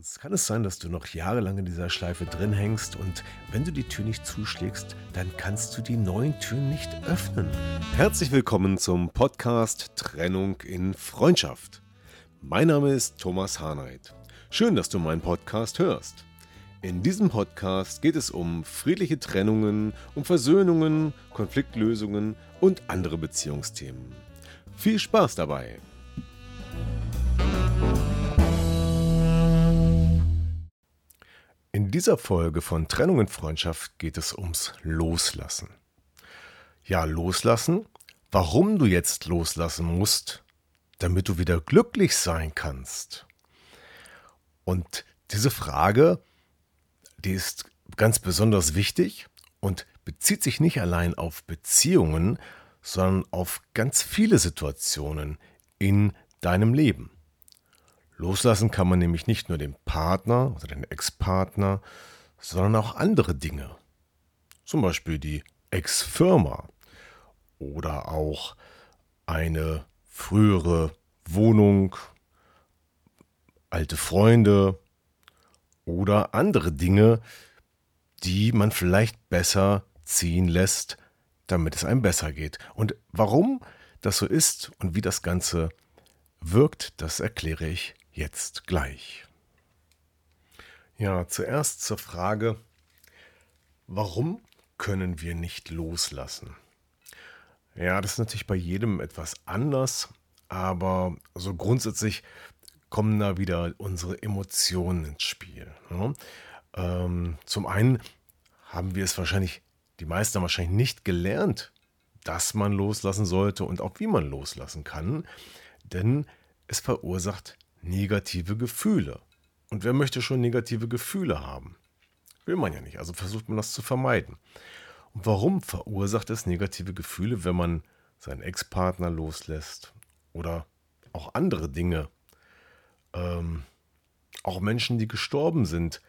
Sonst kann es sein, dass du noch jahrelang in dieser Schleife drin hängst und wenn du die Tür nicht zuschlägst, dann kannst du die neuen Türen nicht öffnen. Herzlich willkommen zum Podcast Trennung in Freundschaft. Mein Name ist Thomas Harnight. Schön, dass du meinen Podcast hörst. In diesem Podcast geht es um friedliche Trennungen, um Versöhnungen, Konfliktlösungen und andere Beziehungsthemen. Viel Spaß dabei! In dieser Folge von Trennung und Freundschaft geht es ums Loslassen. Ja, loslassen, warum du jetzt loslassen musst, damit du wieder glücklich sein kannst. Und diese Frage, die ist ganz besonders wichtig und bezieht sich nicht allein auf Beziehungen, sondern auf ganz viele Situationen in deinem Leben. Loslassen kann man nämlich nicht nur den Partner oder den Ex-Partner, sondern auch andere Dinge. Zum Beispiel die Ex-Firma oder auch eine frühere Wohnung, alte Freunde oder andere Dinge, die man vielleicht besser ziehen lässt, damit es einem besser geht. Und warum das so ist und wie das Ganze wirkt, das erkläre ich jetzt gleich. Ja, zuerst zur Frage, warum können wir nicht loslassen? Ja, das ist natürlich bei jedem etwas anders, aber so grundsätzlich kommen da wieder unsere Emotionen ins Spiel. Ne? Ähm, zum einen haben wir es wahrscheinlich, die meisten wahrscheinlich nicht gelernt, dass man loslassen sollte und auch wie man loslassen kann, denn es verursacht negative Gefühle. Und wer möchte schon negative Gefühle haben? Will man ja nicht, also versucht man das zu vermeiden. Und warum verursacht es negative Gefühle, wenn man seinen Ex-Partner loslässt oder auch andere Dinge? Ähm, auch Menschen, die gestorben sind,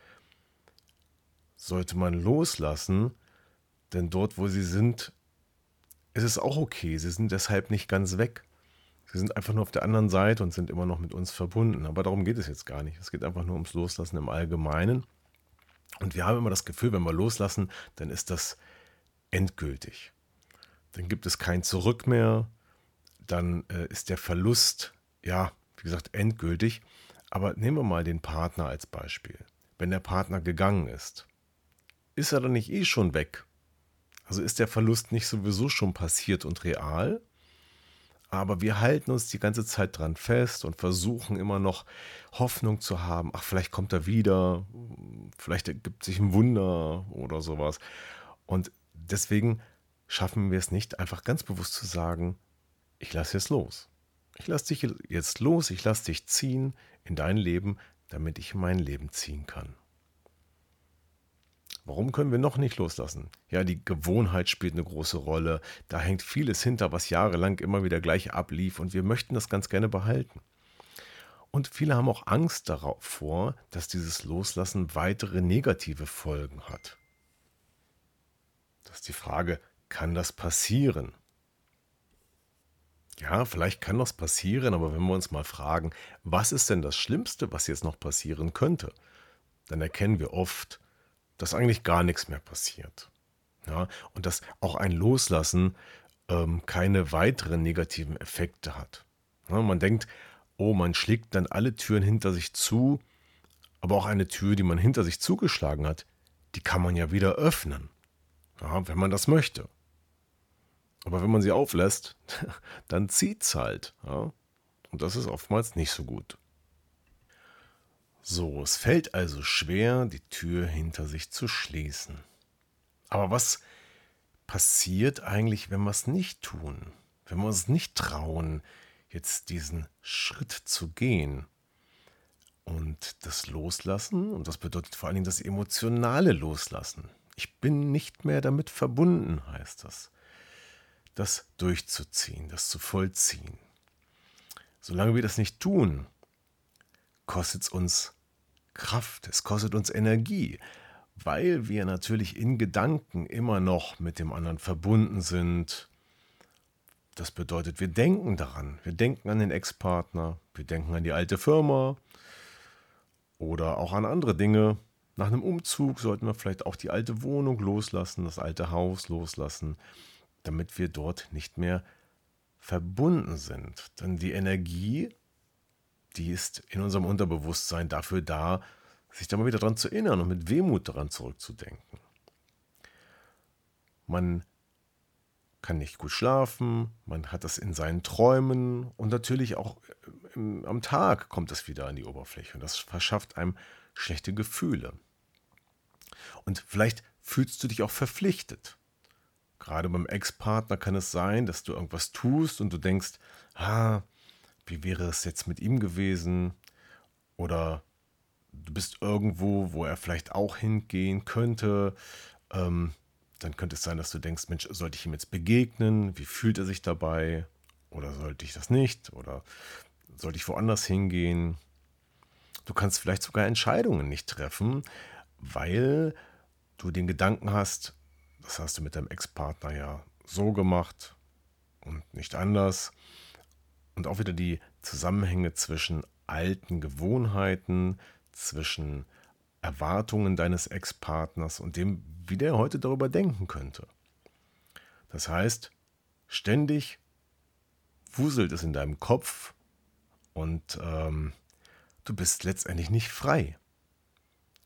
sollte man loslassen, denn dort, wo sie sind, ist es auch okay. Sie sind deshalb nicht ganz weg. Sie sind einfach nur auf der anderen Seite und sind immer noch mit uns verbunden. Aber darum geht es jetzt gar nicht. Es geht einfach nur ums Loslassen im Allgemeinen. Und wir haben immer das Gefühl, wenn wir loslassen, dann ist das endgültig. Dann gibt es kein Zurück mehr. Dann äh, ist der Verlust, ja, wie gesagt, endgültig. Aber nehmen wir mal den Partner als Beispiel. Wenn der Partner gegangen ist, ist er dann nicht eh schon weg? Also ist der Verlust nicht sowieso schon passiert und real? Aber wir halten uns die ganze Zeit dran fest und versuchen immer noch Hoffnung zu haben. Ach, vielleicht kommt er wieder, vielleicht ergibt sich ein Wunder oder sowas. Und deswegen schaffen wir es nicht, einfach ganz bewusst zu sagen, ich lasse jetzt los. Ich lasse dich jetzt los, ich lasse dich ziehen in dein Leben, damit ich mein Leben ziehen kann. Warum können wir noch nicht loslassen? Ja, die Gewohnheit spielt eine große Rolle. Da hängt vieles hinter, was jahrelang immer wieder gleich ablief und wir möchten das ganz gerne behalten. Und viele haben auch Angst davor, dass dieses Loslassen weitere negative Folgen hat. Das ist die Frage, kann das passieren? Ja, vielleicht kann das passieren, aber wenn wir uns mal fragen, was ist denn das Schlimmste, was jetzt noch passieren könnte, dann erkennen wir oft, dass eigentlich gar nichts mehr passiert. Ja, und dass auch ein Loslassen ähm, keine weiteren negativen Effekte hat. Ja, man denkt, oh, man schlägt dann alle Türen hinter sich zu, aber auch eine Tür, die man hinter sich zugeschlagen hat, die kann man ja wieder öffnen, ja, wenn man das möchte. Aber wenn man sie auflässt, dann zieht es halt. Und das ist oftmals nicht so gut. So, es fällt also schwer, die Tür hinter sich zu schließen. Aber was passiert eigentlich, wenn wir es nicht tun? Wenn wir uns nicht trauen, jetzt diesen Schritt zu gehen? Und das Loslassen, und das bedeutet vor allen Dingen das emotionale Loslassen. Ich bin nicht mehr damit verbunden, heißt das. Das durchzuziehen, das zu vollziehen. Solange wir das nicht tun, kostet es uns Kraft, es kostet uns Energie, weil wir natürlich in Gedanken immer noch mit dem anderen verbunden sind. Das bedeutet, wir denken daran, wir denken an den Ex-Partner, wir denken an die alte Firma oder auch an andere Dinge. Nach einem Umzug sollten wir vielleicht auch die alte Wohnung loslassen, das alte Haus loslassen, damit wir dort nicht mehr verbunden sind. Denn die Energie, die ist in unserem Unterbewusstsein dafür da, sich da mal wieder dran zu erinnern und mit Wehmut daran zurückzudenken. Man kann nicht gut schlafen, man hat das in seinen Träumen und natürlich auch im, am Tag kommt es wieder an die Oberfläche und das verschafft einem schlechte Gefühle. Und vielleicht fühlst du dich auch verpflichtet. Gerade beim Ex-Partner kann es sein, dass du irgendwas tust und du denkst, ah, wie wäre es jetzt mit ihm gewesen? Oder du bist irgendwo, wo er vielleicht auch hingehen könnte. Ähm, dann könnte es sein, dass du denkst, Mensch, sollte ich ihm jetzt begegnen? Wie fühlt er sich dabei? Oder sollte ich das nicht? Oder sollte ich woanders hingehen? Du kannst vielleicht sogar Entscheidungen nicht treffen, weil du den Gedanken hast, das hast du mit deinem Ex-Partner ja so gemacht und nicht anders. Und auch wieder die Zusammenhänge zwischen alten Gewohnheiten, zwischen Erwartungen deines Ex-Partners und dem, wie der heute darüber denken könnte. Das heißt, ständig wuselt es in deinem Kopf und ähm, du bist letztendlich nicht frei.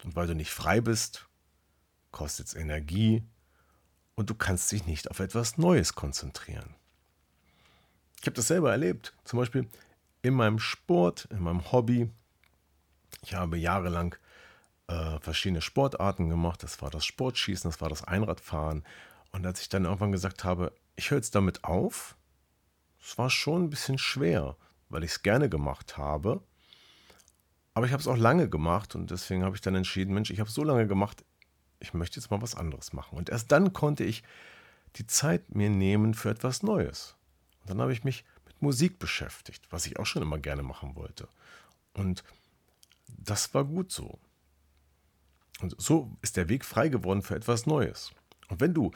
Und weil du nicht frei bist, kostet es Energie und du kannst dich nicht auf etwas Neues konzentrieren. Ich habe das selber erlebt, zum Beispiel in meinem Sport, in meinem Hobby, ich habe jahrelang äh, verschiedene Sportarten gemacht. Das war das Sportschießen, das war das Einradfahren. Und als ich dann irgendwann gesagt habe, ich höre jetzt damit auf, es war schon ein bisschen schwer, weil ich es gerne gemacht habe. Aber ich habe es auch lange gemacht und deswegen habe ich dann entschieden, Mensch, ich habe so lange gemacht, ich möchte jetzt mal was anderes machen. Und erst dann konnte ich die Zeit mir nehmen für etwas Neues. Und dann habe ich mich mit Musik beschäftigt, was ich auch schon immer gerne machen wollte. Und das war gut so. Und so ist der Weg frei geworden für etwas Neues. Und wenn du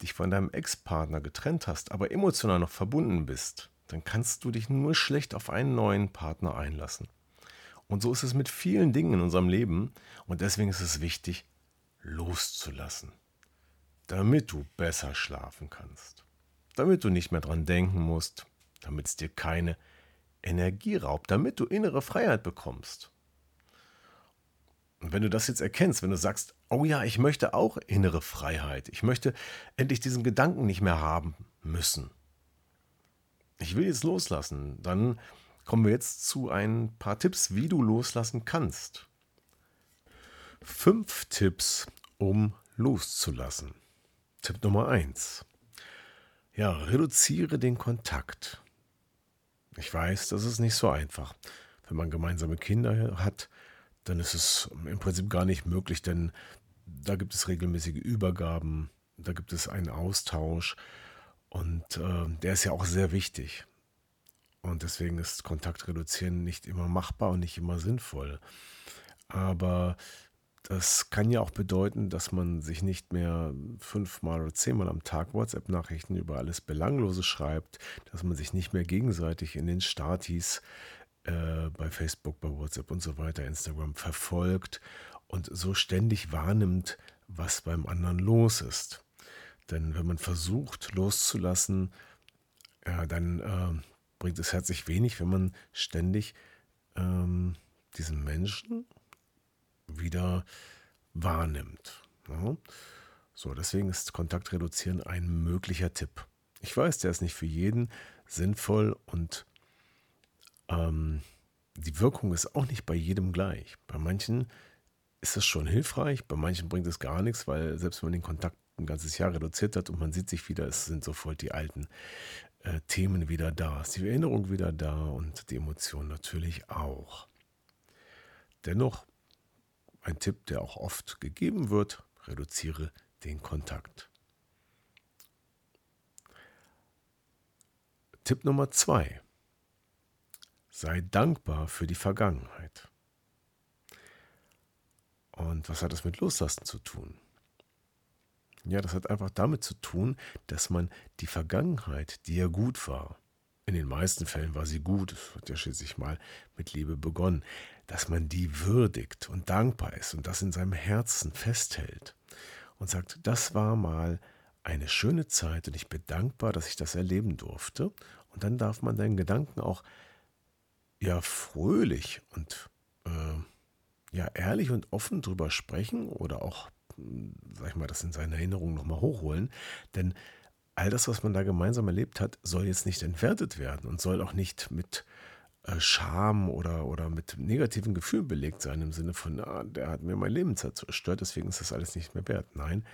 dich von deinem Ex-Partner getrennt hast, aber emotional noch verbunden bist, dann kannst du dich nur schlecht auf einen neuen Partner einlassen. Und so ist es mit vielen Dingen in unserem Leben und deswegen ist es wichtig, loszulassen, damit du besser schlafen kannst, damit du nicht mehr dran denken musst, damit es dir keine Energie raubt, damit du innere Freiheit bekommst. Und wenn du das jetzt erkennst, wenn du sagst, oh ja, ich möchte auch innere Freiheit, ich möchte endlich diesen Gedanken nicht mehr haben müssen, ich will jetzt loslassen, dann kommen wir jetzt zu ein paar Tipps, wie du loslassen kannst. Fünf Tipps, um loszulassen. Tipp Nummer eins: Ja, reduziere den Kontakt. Ich weiß, das ist nicht so einfach. Wenn man gemeinsame Kinder hat, dann ist es im Prinzip gar nicht möglich, denn da gibt es regelmäßige Übergaben, da gibt es einen Austausch und äh, der ist ja auch sehr wichtig. Und deswegen ist Kontakt reduzieren nicht immer machbar und nicht immer sinnvoll. Aber das kann ja auch bedeuten, dass man sich nicht mehr fünfmal oder zehnmal am Tag WhatsApp-Nachrichten über alles Belanglose schreibt, dass man sich nicht mehr gegenseitig in den Statis äh, bei Facebook, bei WhatsApp und so weiter, Instagram verfolgt und so ständig wahrnimmt, was beim anderen los ist. Denn wenn man versucht loszulassen, ja, dann äh, bringt es herzlich wenig, wenn man ständig ähm, diesen Menschen wieder wahrnimmt. Ja? So, deswegen ist Kontakt reduzieren ein möglicher Tipp. Ich weiß, der ist nicht für jeden sinnvoll und ähm, die Wirkung ist auch nicht bei jedem gleich. Bei manchen ist es schon hilfreich, bei manchen bringt es gar nichts, weil selbst wenn man den Kontakt ein ganzes Jahr reduziert hat und man sieht sich wieder, es sind sofort die alten äh, Themen wieder da, ist die Erinnerung wieder da und die Emotionen natürlich auch. Dennoch ein Tipp, der auch oft gegeben wird, reduziere den Kontakt. Tipp Nummer zwei. Sei dankbar für die Vergangenheit. Und was hat das mit Loslassen zu tun? Ja, das hat einfach damit zu tun, dass man die Vergangenheit, die ja gut war, in den meisten Fällen war sie gut, es hat ja schließlich mal mit Liebe begonnen, dass man die würdigt und dankbar ist und das in seinem Herzen festhält und sagt, das war mal eine schöne Zeit und ich bin dankbar, dass ich das erleben durfte. Und dann darf man deinen Gedanken auch ja fröhlich und äh, ja ehrlich und offen drüber sprechen oder auch, hm, sag ich mal, das in seine Erinnerung nochmal hochholen. Denn all das, was man da gemeinsam erlebt hat, soll jetzt nicht entwertet werden und soll auch nicht mit Scham oder, oder mit negativen Gefühlen belegt sein, im Sinne von, ah, der hat mir mein Leben zerstört, deswegen ist das alles nicht mehr wert. Nein,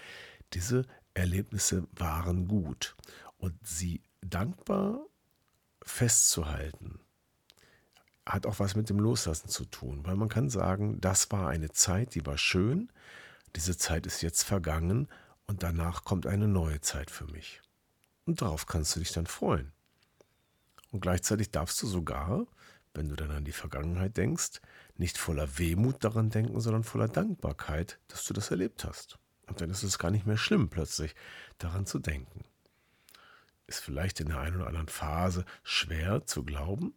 diese Erlebnisse waren gut. Und sie dankbar festzuhalten, hat auch was mit dem Loslassen zu tun, weil man kann sagen, das war eine Zeit, die war schön, diese Zeit ist jetzt vergangen und danach kommt eine neue Zeit für mich. Und darauf kannst du dich dann freuen. Und gleichzeitig darfst du sogar, wenn du dann an die Vergangenheit denkst, nicht voller Wehmut daran denken, sondern voller Dankbarkeit, dass du das erlebt hast. Und dann ist es gar nicht mehr schlimm, plötzlich daran zu denken. Ist vielleicht in der einen oder anderen Phase schwer zu glauben,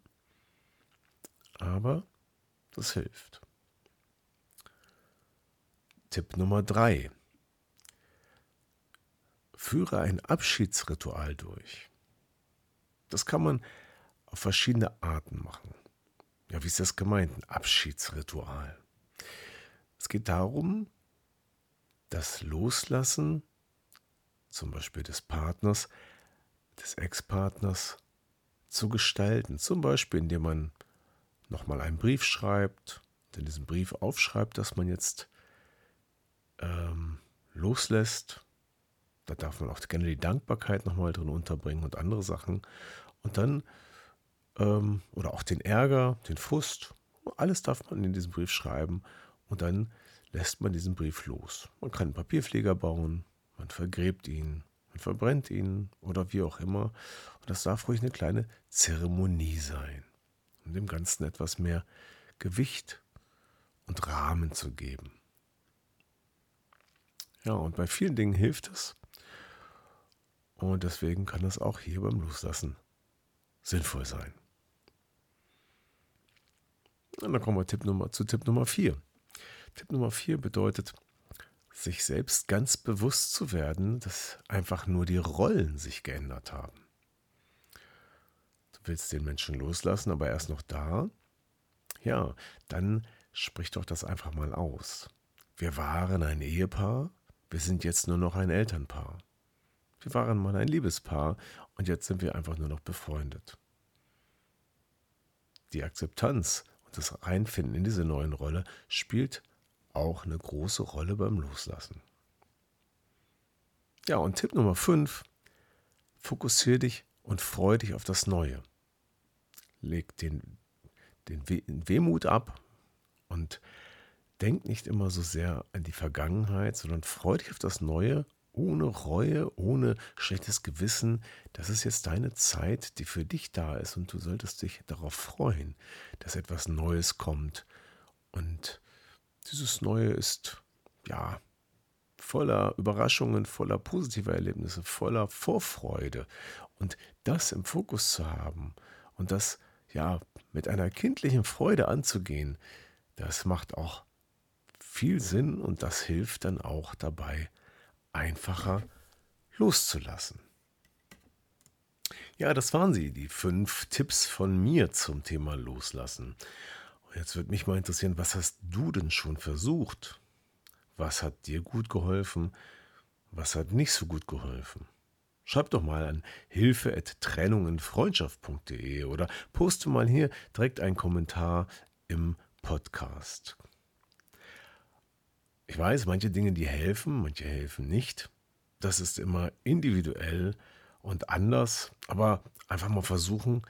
aber das hilft. Tipp Nummer drei: Führe ein Abschiedsritual durch. Das kann man auf verschiedene Arten machen. Ja, wie ist das gemeint? Ein Abschiedsritual. Es geht darum, das Loslassen, zum Beispiel des Partners, des Ex-Partners, zu gestalten. Zum Beispiel, indem man nochmal einen Brief schreibt in diesem Brief aufschreibt, dass man jetzt ähm, loslässt da darf man auch gerne die Dankbarkeit nochmal drin unterbringen und andere Sachen. Und dann, ähm, oder auch den Ärger, den Frust, alles darf man in diesem Brief schreiben. Und dann lässt man diesen Brief los. Man kann einen Papierflieger bauen, man vergräbt ihn, man verbrennt ihn oder wie auch immer. Und das darf ruhig eine kleine Zeremonie sein, um dem Ganzen etwas mehr Gewicht und Rahmen zu geben. Ja, und bei vielen Dingen hilft es, und deswegen kann es auch hier beim Loslassen sinnvoll sein. Und dann kommen wir Tipp Nummer, zu Tipp Nummer 4. Tipp Nummer 4 bedeutet, sich selbst ganz bewusst zu werden, dass einfach nur die Rollen sich geändert haben. Du willst den Menschen loslassen, aber er ist noch da. Ja, dann sprich doch das einfach mal aus. Wir waren ein Ehepaar, wir sind jetzt nur noch ein Elternpaar. Wir waren mal ein Liebespaar und jetzt sind wir einfach nur noch befreundet. Die Akzeptanz das Reinfinden in diese neuen Rolle spielt auch eine große Rolle beim Loslassen. Ja, und Tipp Nummer 5, fokussiere dich und freue dich auf das Neue. Leg den, den Wehmut ab und denk nicht immer so sehr an die Vergangenheit, sondern freue dich auf das Neue ohne Reue, ohne schlechtes Gewissen. Das ist jetzt deine Zeit, die für dich da ist und du solltest dich darauf freuen, dass etwas Neues kommt. Und dieses Neue ist, ja, voller Überraschungen, voller positiver Erlebnisse, voller Vorfreude. Und das im Fokus zu haben und das, ja, mit einer kindlichen Freude anzugehen, das macht auch viel Sinn und das hilft dann auch dabei, einfacher loszulassen. Ja, das waren sie, die fünf Tipps von mir zum Thema Loslassen. Jetzt würde mich mal interessieren, was hast du denn schon versucht? Was hat dir gut geholfen? Was hat nicht so gut geholfen? Schreib doch mal an hilfe.trennungenfreundschaft.de oder poste mal hier direkt einen Kommentar im Podcast. Ich weiß, manche Dinge, die helfen, manche helfen nicht. Das ist immer individuell und anders, aber einfach mal versuchen,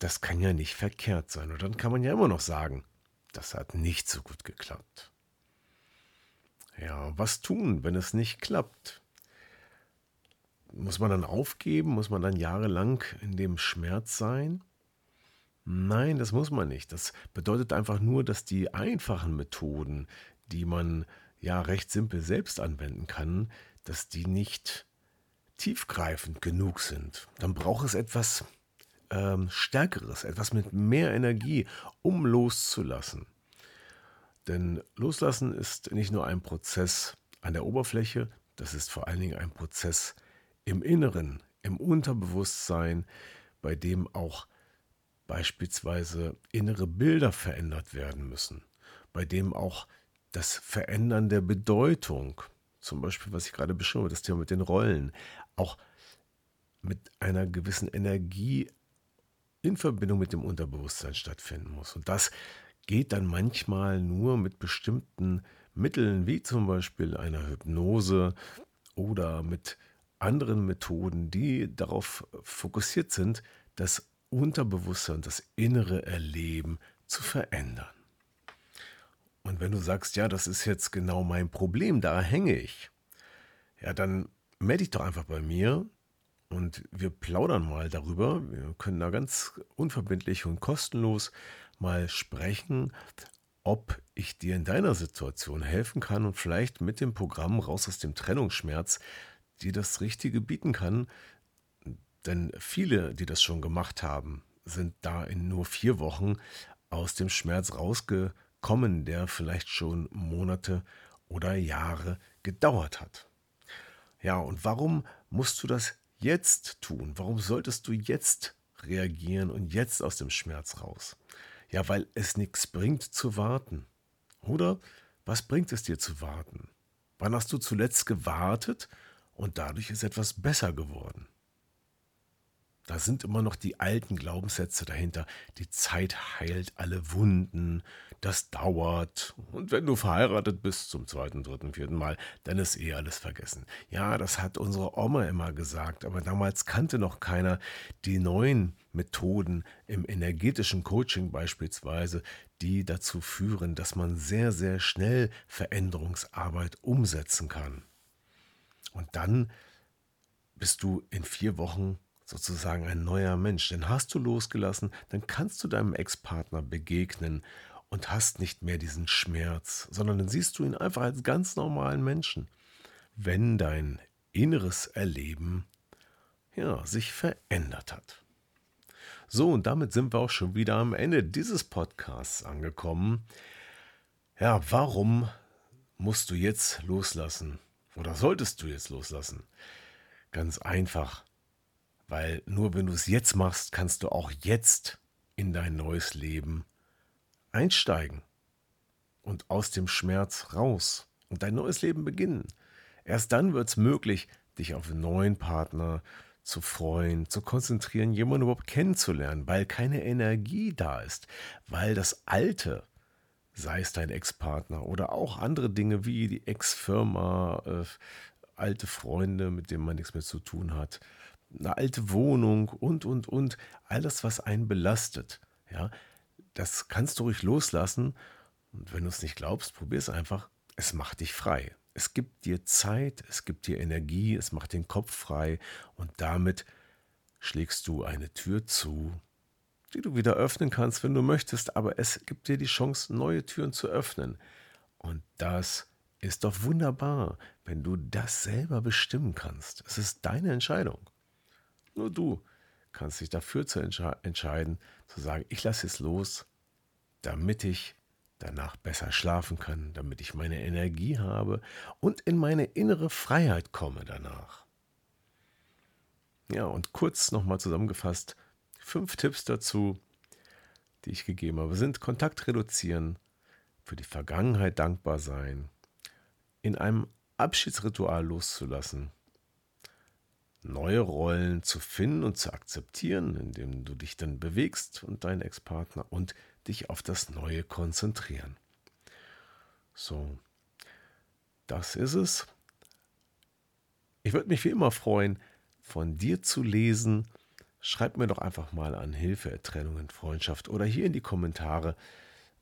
das kann ja nicht verkehrt sein. Und dann kann man ja immer noch sagen, das hat nicht so gut geklappt. Ja, was tun, wenn es nicht klappt? Muss man dann aufgeben? Muss man dann jahrelang in dem Schmerz sein? Nein, das muss man nicht. Das bedeutet einfach nur, dass die einfachen Methoden, die man ja recht simpel selbst anwenden kann, dass die nicht tiefgreifend genug sind. Dann braucht es etwas ähm, Stärkeres, etwas mit mehr Energie, um loszulassen. Denn loslassen ist nicht nur ein Prozess an der Oberfläche, das ist vor allen Dingen ein Prozess im Inneren, im Unterbewusstsein, bei dem auch beispielsweise innere Bilder verändert werden müssen, bei dem auch das Verändern der Bedeutung, zum Beispiel, was ich gerade beschrieben habe, das Thema mit den Rollen, auch mit einer gewissen Energie in Verbindung mit dem Unterbewusstsein stattfinden muss. Und das geht dann manchmal nur mit bestimmten Mitteln, wie zum Beispiel einer Hypnose oder mit anderen Methoden, die darauf fokussiert sind, das Unterbewusstsein, das innere Erleben zu verändern. Und wenn du sagst, ja, das ist jetzt genau mein Problem, da hänge ich, ja, dann melde dich doch einfach bei mir und wir plaudern mal darüber. Wir können da ganz unverbindlich und kostenlos mal sprechen, ob ich dir in deiner Situation helfen kann und vielleicht mit dem Programm raus aus dem Trennungsschmerz dir das Richtige bieten kann. Denn viele, die das schon gemacht haben, sind da in nur vier Wochen aus dem Schmerz rausgekommen, der vielleicht schon Monate oder Jahre gedauert hat. Ja, und warum musst du das jetzt tun? Warum solltest du jetzt reagieren und jetzt aus dem Schmerz raus? Ja, weil es nichts bringt zu warten. Oder was bringt es dir zu warten? Wann hast du zuletzt gewartet und dadurch ist etwas besser geworden? Da sind immer noch die alten Glaubenssätze dahinter. Die Zeit heilt alle Wunden, das dauert. Und wenn du verheiratet bist zum zweiten, dritten, vierten Mal, dann ist eh alles vergessen. Ja, das hat unsere Oma immer gesagt, aber damals kannte noch keiner die neuen Methoden im energetischen Coaching beispielsweise, die dazu führen, dass man sehr, sehr schnell Veränderungsarbeit umsetzen kann. Und dann bist du in vier Wochen sozusagen ein neuer Mensch. Denn hast du losgelassen, dann kannst du deinem Ex-Partner begegnen und hast nicht mehr diesen Schmerz, sondern dann siehst du ihn einfach als ganz normalen Menschen. Wenn dein inneres Erleben ja, sich verändert hat. So, und damit sind wir auch schon wieder am Ende dieses Podcasts angekommen. Ja, warum musst du jetzt loslassen? Oder solltest du jetzt loslassen? Ganz einfach, weil nur wenn du es jetzt machst, kannst du auch jetzt in dein neues Leben einsteigen und aus dem Schmerz raus und dein neues Leben beginnen. Erst dann wird es möglich, dich auf einen neuen Partner zu freuen, zu konzentrieren, jemanden überhaupt kennenzulernen, weil keine Energie da ist, weil das Alte, sei es dein Ex-Partner oder auch andere Dinge wie die Ex-Firma, äh, alte Freunde, mit denen man nichts mehr zu tun hat, eine alte Wohnung und, und, und, all das, was einen belastet, ja, das kannst du ruhig loslassen. Und wenn du es nicht glaubst, probier es einfach. Es macht dich frei. Es gibt dir Zeit, es gibt dir Energie, es macht den Kopf frei und damit schlägst du eine Tür zu, die du wieder öffnen kannst, wenn du möchtest, aber es gibt dir die Chance, neue Türen zu öffnen. Und das ist doch wunderbar, wenn du das selber bestimmen kannst. Es ist deine Entscheidung. Nur du kannst dich dafür zu entsche entscheiden, zu sagen, ich lasse es los, damit ich danach besser schlafen kann, damit ich meine Energie habe und in meine innere Freiheit komme danach. Ja, und kurz nochmal zusammengefasst, fünf Tipps dazu, die ich gegeben habe, sind Kontakt reduzieren, für die Vergangenheit dankbar sein, in einem Abschiedsritual loszulassen, neue Rollen zu finden und zu akzeptieren, indem du dich dann bewegst und dein Ex-Partner und dich auf das Neue konzentrieren. So, das ist es. Ich würde mich wie immer freuen, von dir zu lesen. Schreib mir doch einfach mal an Hilfe, Trennung und Freundschaft oder hier in die Kommentare,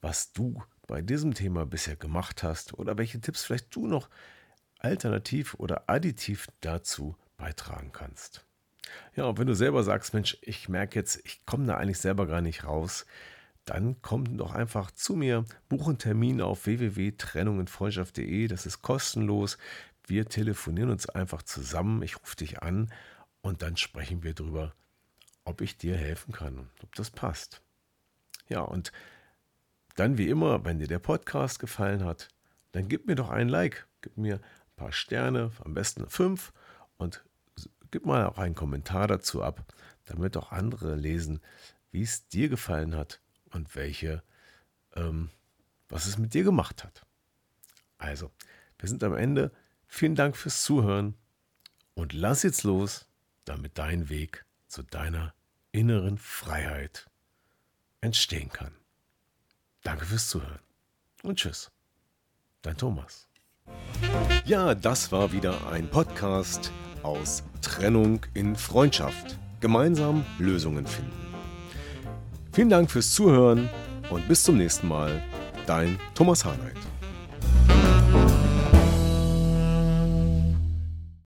was du bei diesem Thema bisher gemacht hast oder welche Tipps vielleicht du noch alternativ oder additiv dazu beitragen kannst. Ja, und wenn du selber sagst, Mensch, ich merke jetzt, ich komme da eigentlich selber gar nicht raus, dann komm doch einfach zu mir, buche einen Termin auf www.trennungenfreundschaft.de, das ist kostenlos. Wir telefonieren uns einfach zusammen, ich rufe dich an und dann sprechen wir darüber, ob ich dir helfen kann ob das passt. Ja, und dann wie immer, wenn dir der Podcast gefallen hat, dann gib mir doch ein Like, gib mir ein paar Sterne, am besten fünf und gib mal auch einen Kommentar dazu ab, damit auch andere lesen, wie es dir gefallen hat und welche, ähm, was es mit dir gemacht hat. Also, wir sind am Ende. Vielen Dank fürs Zuhören und lass jetzt los, damit dein Weg zu deiner inneren Freiheit entstehen kann. Danke fürs Zuhören und tschüss. Dein Thomas. Ja, das war wieder ein Podcast aus Trennung in Freundschaft. Gemeinsam Lösungen finden. Vielen Dank fürs Zuhören und bis zum nächsten Mal. Dein Thomas Harnight.